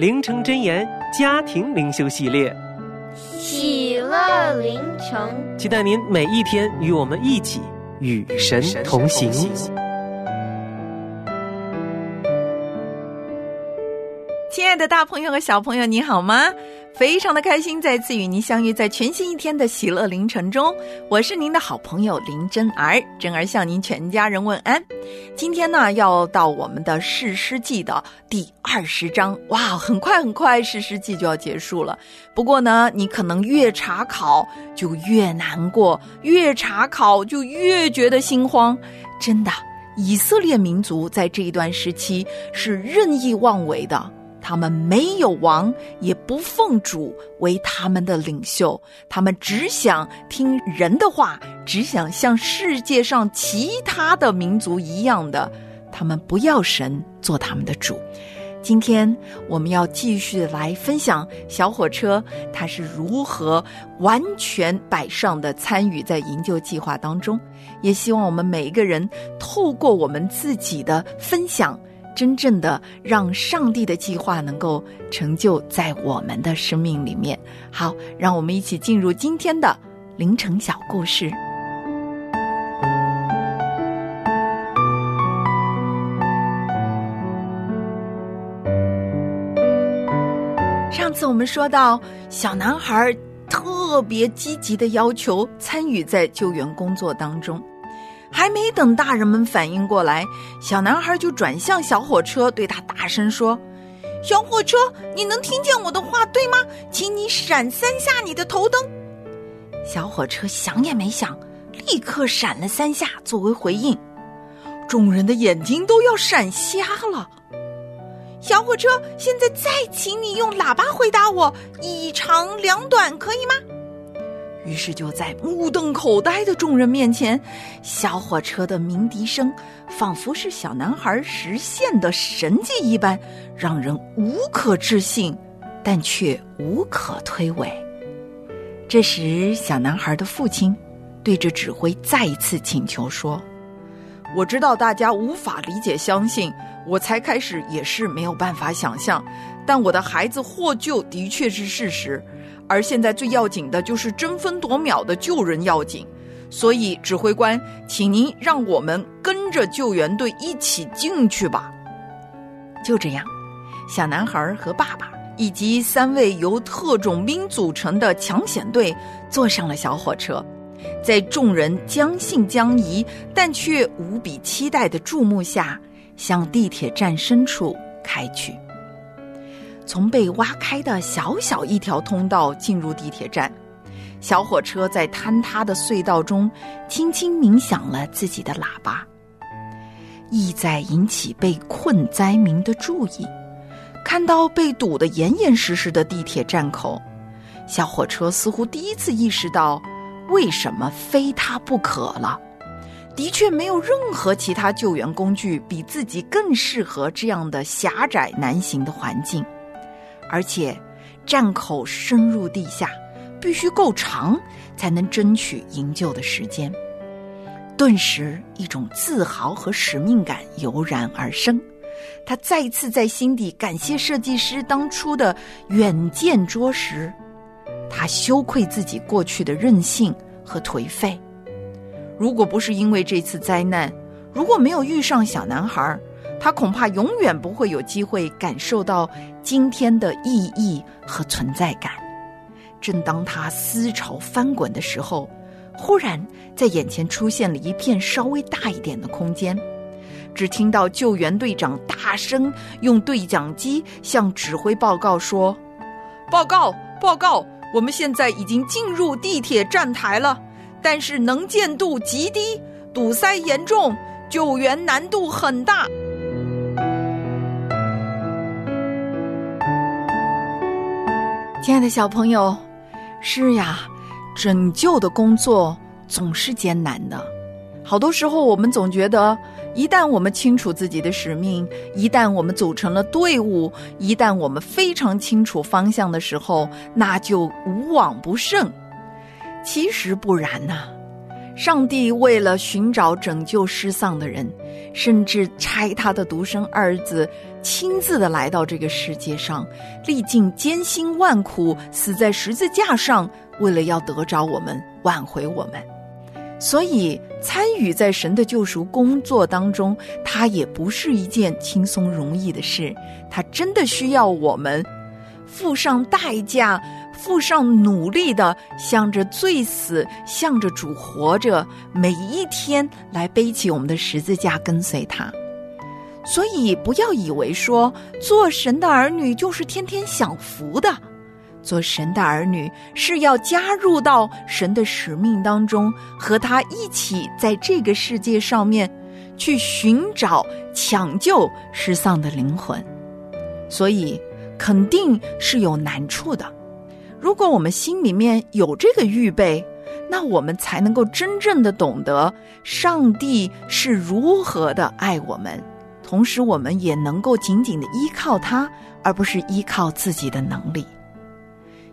灵城真言家庭灵修系列，喜乐灵城，期待您每一天与我们一起与神同行。亲爱的，大朋友和小朋友，你好吗？非常的开心，再次与您相遇在全新一天的喜乐凌晨中。我是您的好朋友林真儿，真儿向您全家人问安。今天呢，要到我们的士师记的第二十章，哇，很快很快，士师记就要结束了。不过呢，你可能越查考就越难过，越查考就越觉得心慌。真的，以色列民族在这一段时期是任意妄为的。他们没有王，也不奉主为他们的领袖，他们只想听人的话，只想像世界上其他的民族一样的，他们不要神做他们的主。今天我们要继续来分享小火车他是如何完全摆上的参与在营救计划当中，也希望我们每一个人透过我们自己的分享。真正的让上帝的计划能够成就在我们的生命里面。好，让我们一起进入今天的凌晨小故事。上次我们说到，小男孩特别积极的要求参与在救援工作当中。还没等大人们反应过来，小男孩就转向小火车，对他大声说：“小火车，你能听见我的话对吗？请你闪三下你的头灯。”小火车想也没想，立刻闪了三下作为回应。众人的眼睛都要闪瞎了。小火车，现在再请你用喇叭回答我，一长两短，可以吗？于是，就在目瞪口呆的众人面前，小火车的鸣笛声仿佛是小男孩实现的神迹一般，让人无可置信，但却无可推诿。这时，小男孩的父亲对着指挥再一次请求说：“我知道大家无法理解、相信，我才开始也是没有办法想象，但我的孩子获救的确是事实。”而现在最要紧的就是争分夺秒的救人要紧，所以指挥官，请您让我们跟着救援队一起进去吧。就这样，小男孩和爸爸以及三位由特种兵组成的抢险队坐上了小火车，在众人将信将疑但却无比期待的注目下，向地铁站深处开去。从被挖开的小小一条通道进入地铁站，小火车在坍塌的隧道中轻轻鸣响了自己的喇叭，意在引起被困灾民的注意。看到被堵得严严实实的地铁站口，小火车似乎第一次意识到为什么非他不可了。的确，没有任何其他救援工具比自己更适合这样的狭窄难行的环境。而且，站口深入地下，必须够长，才能争取营救的时间。顿时，一种自豪和使命感油然而生。他再次在心底感谢设计师当初的远见卓识。他羞愧自己过去的任性和颓废。如果不是因为这次灾难，如果没有遇上小男孩，他恐怕永远不会有机会感受到今天的意义和存在感。正当他思潮翻滚的时候，忽然在眼前出现了一片稍微大一点的空间。只听到救援队长大声用对讲机向指挥报告说：“报告，报告，我们现在已经进入地铁站台了，但是能见度极低，堵塞严重，救援难度很大。”亲爱的小朋友，是呀，拯救的工作总是艰难的。好多时候，我们总觉得。一旦我们清楚自己的使命，一旦我们组成了队伍，一旦我们非常清楚方向的时候，那就无往不胜。其实不然呐，上帝为了寻找拯救失丧的人，甚至拆他的独生儿子亲自的来到这个世界上，历尽艰辛万苦，死在十字架上，为了要得着我们，挽回我们。所以，参与在神的救赎工作当中，它也不是一件轻松容易的事。它真的需要我们付上代价，付上努力的，向着罪死，向着主活着，每一天来背起我们的十字架，跟随他。所以，不要以为说做神的儿女就是天天享福的。做神的儿女是要加入到神的使命当中，和他一起在这个世界上面去寻找、抢救失丧的灵魂，所以肯定是有难处的。如果我们心里面有这个预备，那我们才能够真正的懂得上帝是如何的爱我们，同时我们也能够紧紧的依靠他，而不是依靠自己的能力。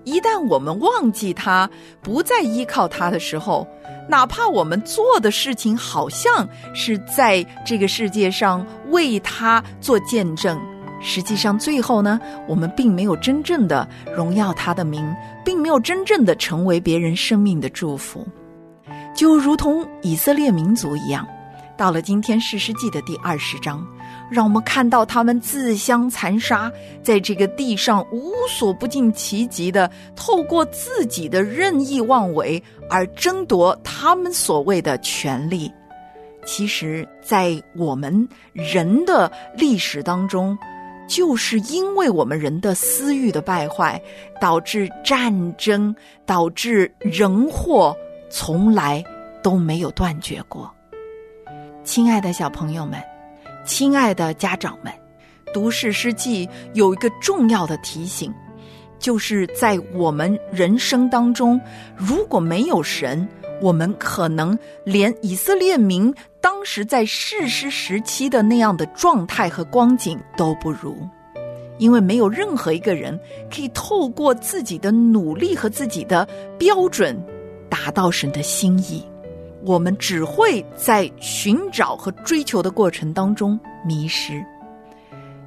一旦我们忘记他，不再依靠他的时候，哪怕我们做的事情好像是在这个世界上为他做见证，实际上最后呢，我们并没有真正的荣耀他的名，并没有真正的成为别人生命的祝福，就如同以色列民族一样，到了今天士师记的第二十章。让我们看到他们自相残杀，在这个地上无所不尽其极的，透过自己的任意妄为而争夺他们所谓的权利。其实，在我们人的历史当中，就是因为我们人的私欲的败坏，导致战争，导致人祸，从来都没有断绝过。亲爱的小朋友们。亲爱的家长们，读《史诗记》有一个重要的提醒，就是在我们人生当中，如果没有神，我们可能连以色列民当时在世师时期的那样的状态和光景都不如，因为没有任何一个人可以透过自己的努力和自己的标准达到神的心意。我们只会在寻找和追求的过程当中迷失，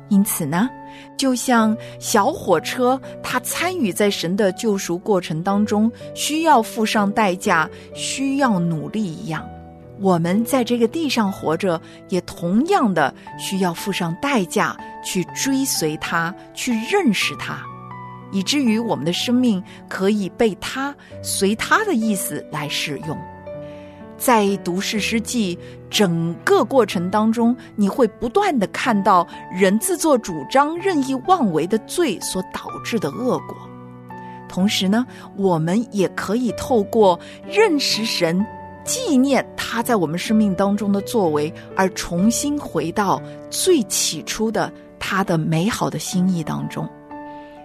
因此呢，就像小火车，它参与在神的救赎过程当中，需要付上代价，需要努力一样，我们在这个地上活着，也同样的需要付上代价，去追随他，去认识他，以至于我们的生命可以被他随他的意思来使用。在读《史诗记》整个过程当中，你会不断的看到人自作主张、任意妄为的罪所导致的恶果。同时呢，我们也可以透过认识神、纪念他在我们生命当中的作为，而重新回到最起初的他的美好的心意当中。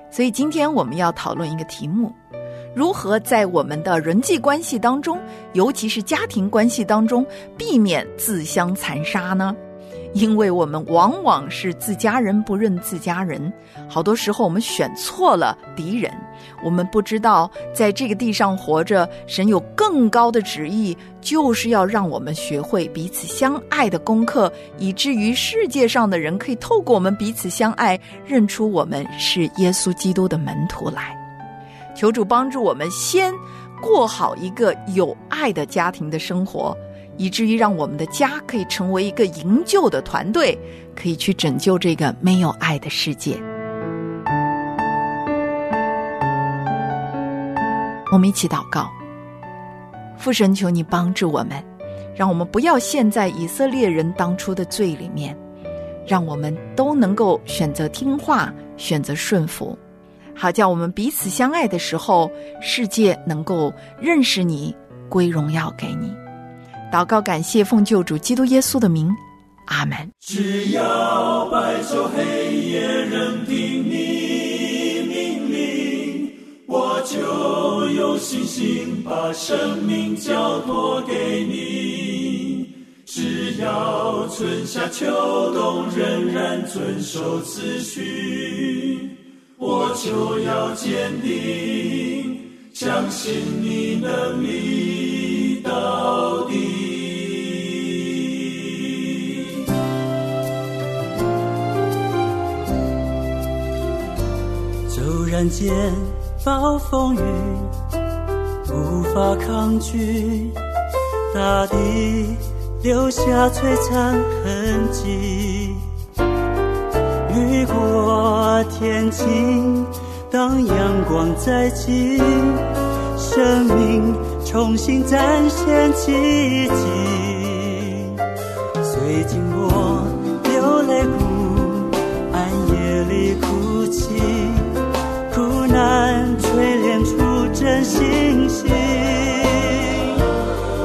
所以，今天我们要讨论一个题目。如何在我们的人际关系当中，尤其是家庭关系当中，避免自相残杀呢？因为我们往往是自家人不认自家人，好多时候我们选错了敌人。我们不知道在这个地上活着，神有更高的旨意，就是要让我们学会彼此相爱的功课，以至于世界上的人可以透过我们彼此相爱，认出我们是耶稣基督的门徒来。求主帮助我们，先过好一个有爱的家庭的生活，以至于让我们的家可以成为一个营救的团队，可以去拯救这个没有爱的世界。我们一起祷告，父神，求你帮助我们，让我们不要陷在以色列人当初的罪里面，让我们都能够选择听话，选择顺服，好叫我们彼此相爱的时候，世界能够认识你，归荣耀给你。祷告，感谢奉救主基督耶稣的名，阿门。只要白昼黑夜任凭你命令，我就有信心把生命交托给你。只要春夏秋冬仍然遵守次序，我就要坚定，相信你能力到底。骤然间暴风雨，无法抗拒，大地留下璀璨痕迹。雨过天晴，当阳光再起，生命重新展现奇迹。虽经过流泪苦，暗夜里哭泣。苦难锤炼出真信心，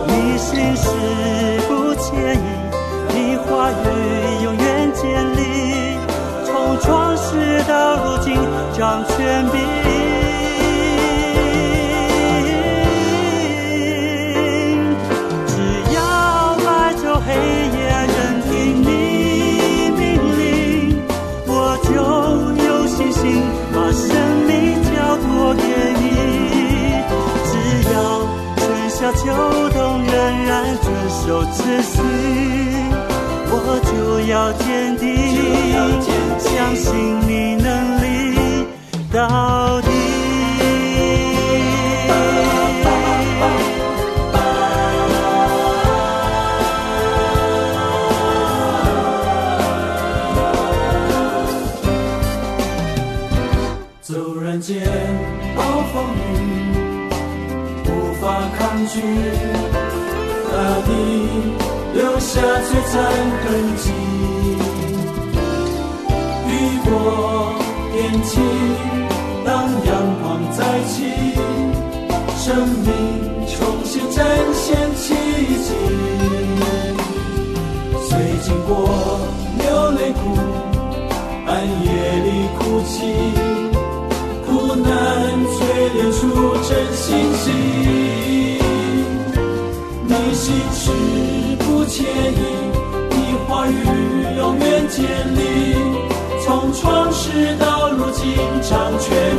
你心事不迁移，你话语掌权柄。只要白昼黑夜任凭你命令，我就有信心把生命交托给你。只要春夏秋冬仍然遵守秩序，我就要坚定，到底。骤然间暴风雨，无法抗拒，大地留下璀璨痕迹。雨过天晴，生命重新展现奇迹。虽经过流泪谷，暗夜里哭泣。苦难淬炼出真信心，你心事不迁移，你话语永远坚立，从创世到如今掌权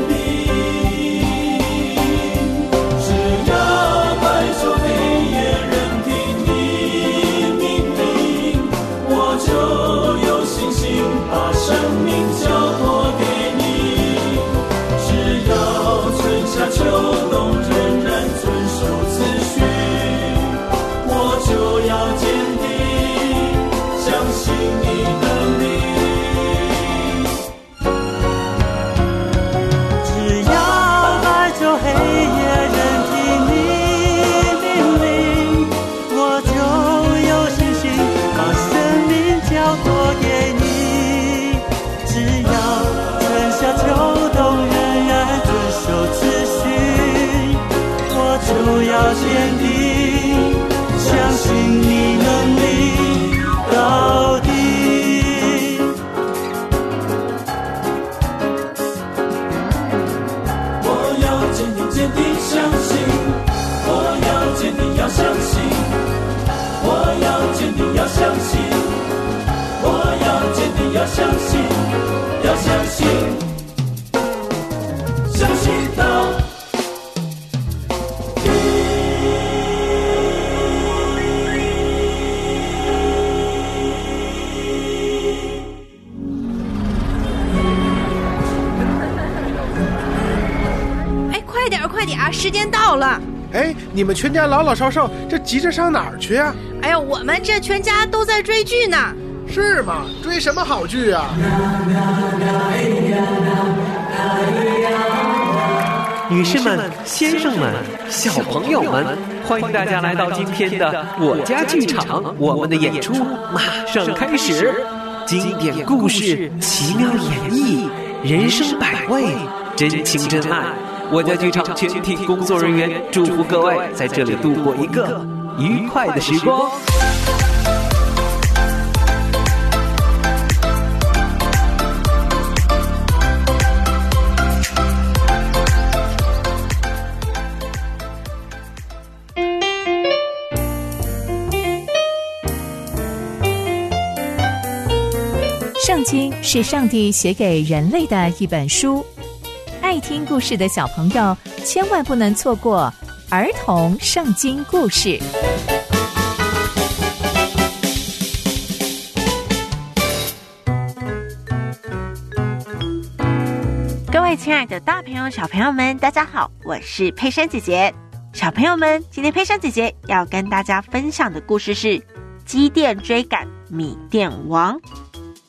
间到了！哎，你们全家老老少少，这急着上哪儿去啊？哎呀，我们这全家都在追剧呢。是吗？追什么好剧啊？女士们、先生们、小朋友们，欢迎大家来到今天的我家剧场。我们的演出马上开始，经典故事、奇妙演绎、人生百味、真情真爱。我家剧场全体工作人员祝福各位在这里度过一个愉快的时光。圣经是上帝写给人类的一本书，爱听故事的小朋友千万不能错过儿童圣经故事。各位亲爱的大朋友、小朋友们，大家好，我是佩珊姐姐。小朋友们，今天佩珊姐姐要跟大家分享的故事是基电追赶米电王。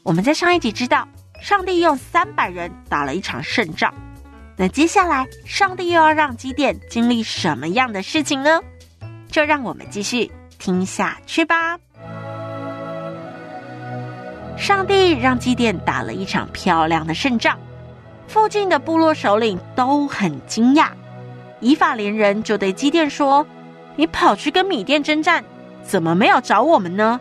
我们在上一集知道，上帝用三百人打了一场胜仗。那接下来，上帝又要让基甸经历什么样的事情呢？就让我们继续听下去吧。上帝让基甸打了一场漂亮的胜仗，附近的部落首领都很惊讶。以法连人就对基甸说：“你跑去跟米甸征战，怎么没有找我们呢？”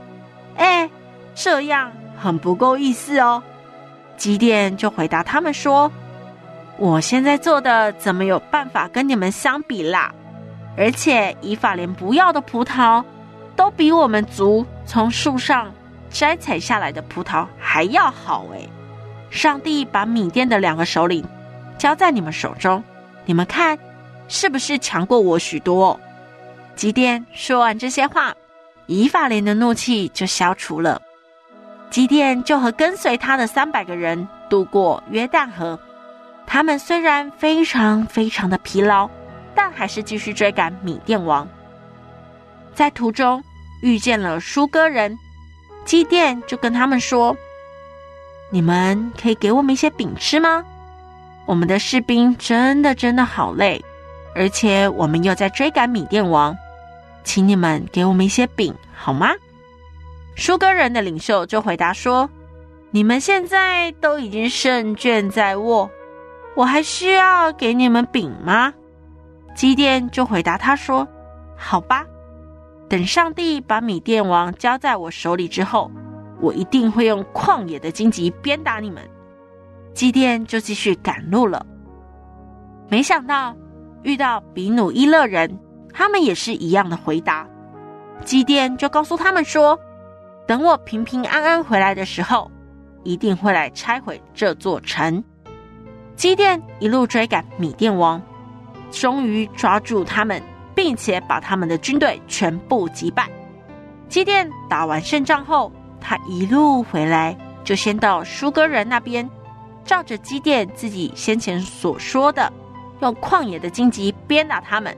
哎，这样。很不够意思哦，基甸就回答他们说：“我现在做的怎么有办法跟你们相比啦？而且以法莲不要的葡萄，都比我们族从树上摘采下来的葡萄还要好诶。上帝把米甸的两个首领交在你们手中，你们看是不是强过我许多？”基甸说完这些话，以法莲的怒气就消除了。基甸就和跟随他的三百个人渡过约旦河。他们虽然非常非常的疲劳，但还是继续追赶米甸王。在途中遇见了舒哥人，祭奠就跟他们说：“你们可以给我们一些饼吃吗？我们的士兵真的真的好累，而且我们又在追赶米甸王，请你们给我们一些饼好吗？”舒哥人的领袖就回答说：“你们现在都已经胜券在握，我还需要给你们饼吗？”基甸就回答他说：“好吧，等上帝把米甸王交在我手里之后，我一定会用旷野的荆棘鞭打你们。”基甸就继续赶路了。没想到遇到比努伊勒人，他们也是一样的回答。基甸就告诉他们说。等我平平安安回来的时候，一定会来拆毁这座城。基电一路追赶米甸王，终于抓住他们，并且把他们的军队全部击败。基电打完胜仗后，他一路回来，就先到舒哥人那边，照着基电自己先前所说的，用旷野的荆棘鞭打他们，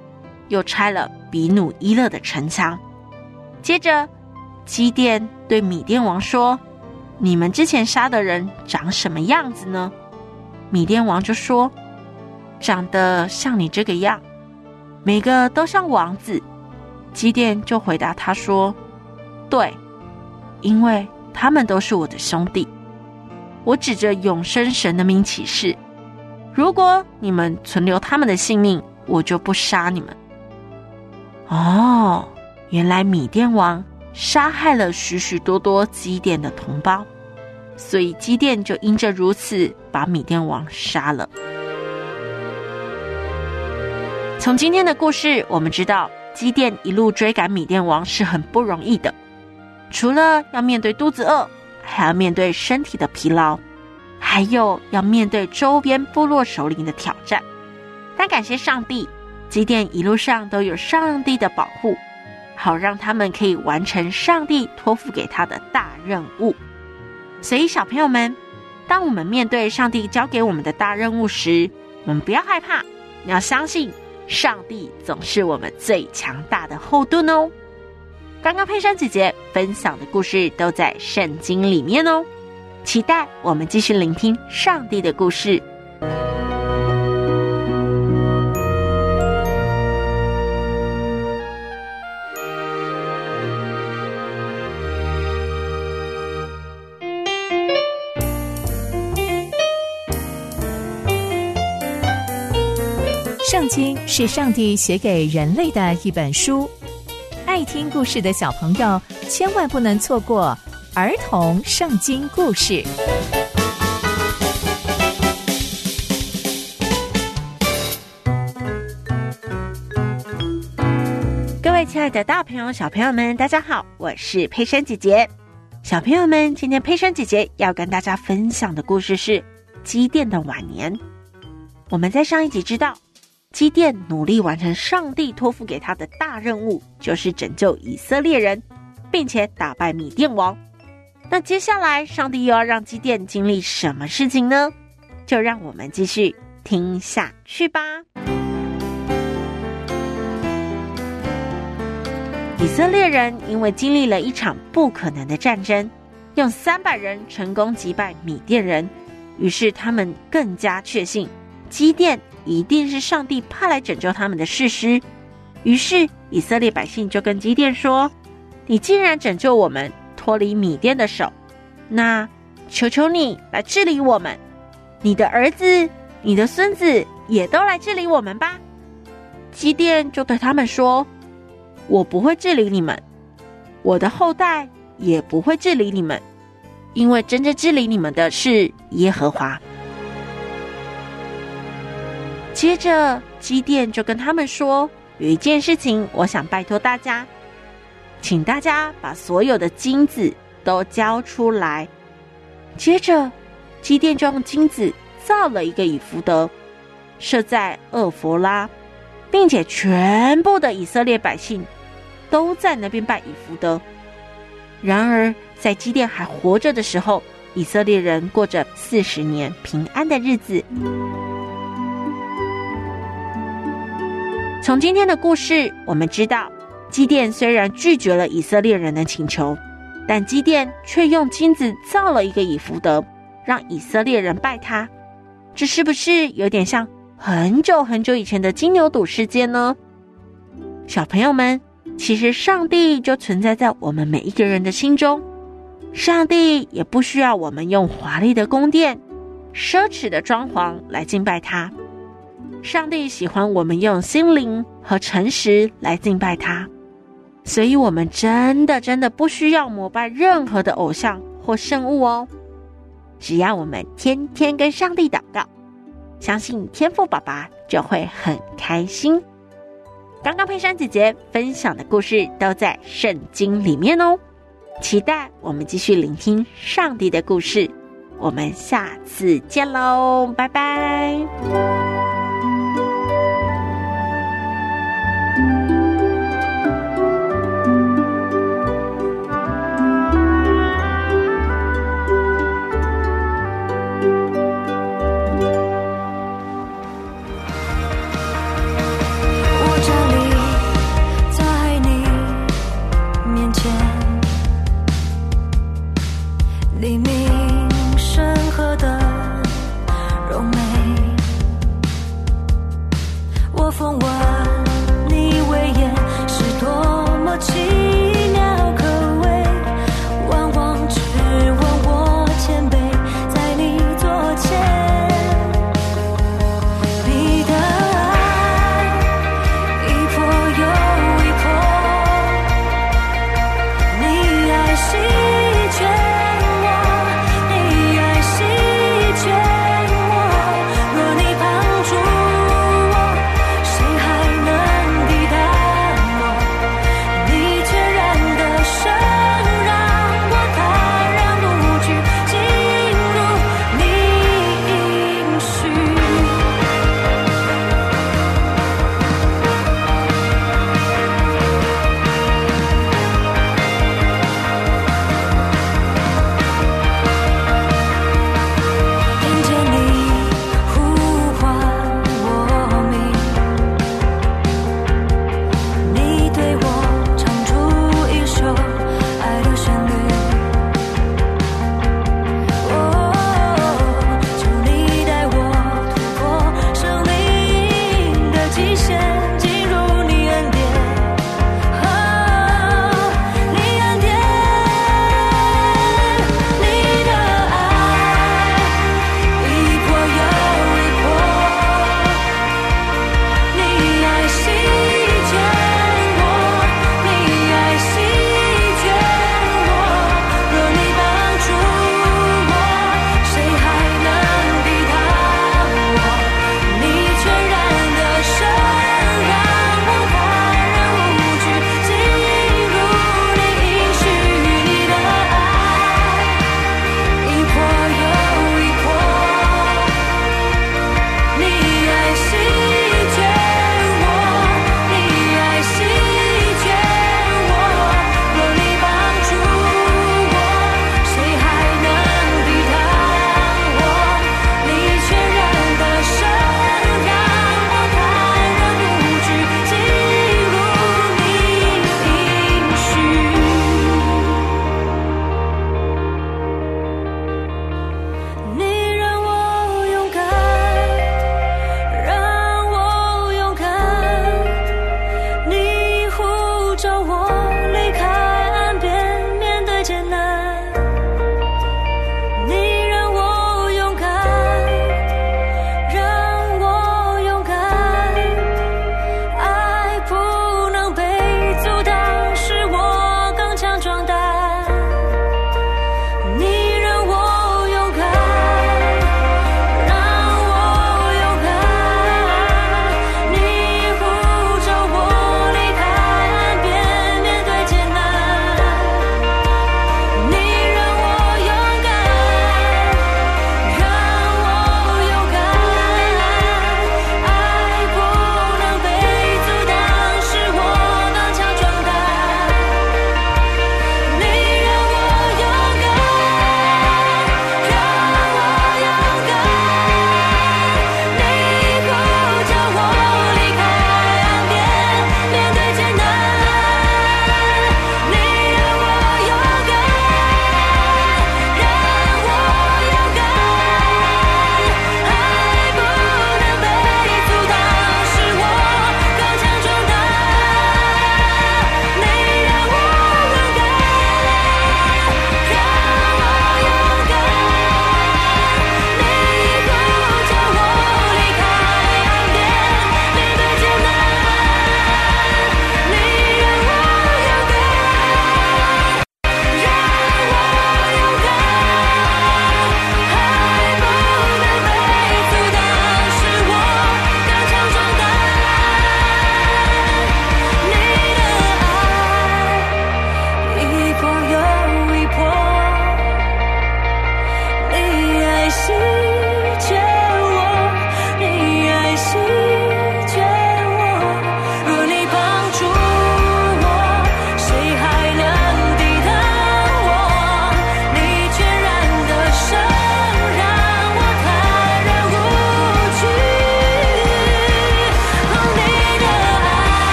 又拆了比努伊勒的城墙。接着。基电对米甸王说：“你们之前杀的人长什么样子呢？”米甸王就说：“长得像你这个样，每个都像王子。”基甸就回答他说：“对，因为他们都是我的兄弟。我指着永生神的名起誓，如果你们存留他们的性命，我就不杀你们。”哦，原来米甸王。杀害了许许多多基甸的同胞，所以基甸就因着如此把米甸王杀了。从今天的故事，我们知道基甸一路追赶米甸王是很不容易的，除了要面对肚子饿，还要面对身体的疲劳，还有要面对周边部落首领的挑战。但感谢上帝，基甸一路上都有上帝的保护。好让他们可以完成上帝托付给他的大任务。所以，小朋友们，当我们面对上帝交给我们的大任务时，我们不要害怕，你要相信上帝总是我们最强大的后盾哦。刚刚佩珊姐姐分享的故事都在圣经里面哦，期待我们继续聆听上帝的故事。圣经是上帝写给人类的一本书，爱听故事的小朋友千万不能错过儿童圣经故事。各位亲爱的大朋友、小朋友们，大家好，我是佩珊姐姐。小朋友们，今天佩珊姐姐要跟大家分享的故事是基甸的晚年。我们在上一集知道。基甸努力完成上帝托付给他的大任务，就是拯救以色列人，并且打败米甸王。那接下来，上帝又要让基甸经历什么事情呢？就让我们继续听下去吧。以色列人因为经历了一场不可能的战争，用三百人成功击败米甸人，于是他们更加确信基甸。一定是上帝派来拯救他们的事实。于是以色列百姓就跟基甸说：“你既然拯救我们脱离米甸的手，那求求你来治理我们，你的儿子、你的孙子也都来治理我们吧。”基甸就对他们说：“我不会治理你们，我的后代也不会治理你们，因为真正治理你们的是耶和华。”接着，基甸就跟他们说：“有一件事情，我想拜托大家，请大家把所有的金子都交出来。”接着，基甸就用金子造了一个以福德，设在厄弗拉，并且全部的以色列百姓都在那边拜以福德。然而，在基甸还活着的时候，以色列人过着四十年平安的日子。从今天的故事，我们知道，基甸虽然拒绝了以色列人的请求，但基甸却用金子造了一个以福德，让以色列人拜他。这是不是有点像很久很久以前的金牛犊事件呢？小朋友们，其实上帝就存在在我们每一个人的心中，上帝也不需要我们用华丽的宫殿、奢侈的装潢来敬拜他。上帝喜欢我们用心灵和诚实来敬拜他，所以我们真的真的不需要膜拜任何的偶像或圣物哦。只要我们天天跟上帝祷告，相信天父爸爸就会很开心。刚刚佩珊姐姐分享的故事都在圣经里面哦，期待我们继续聆听上帝的故事。我们下次见喽，拜拜。风晚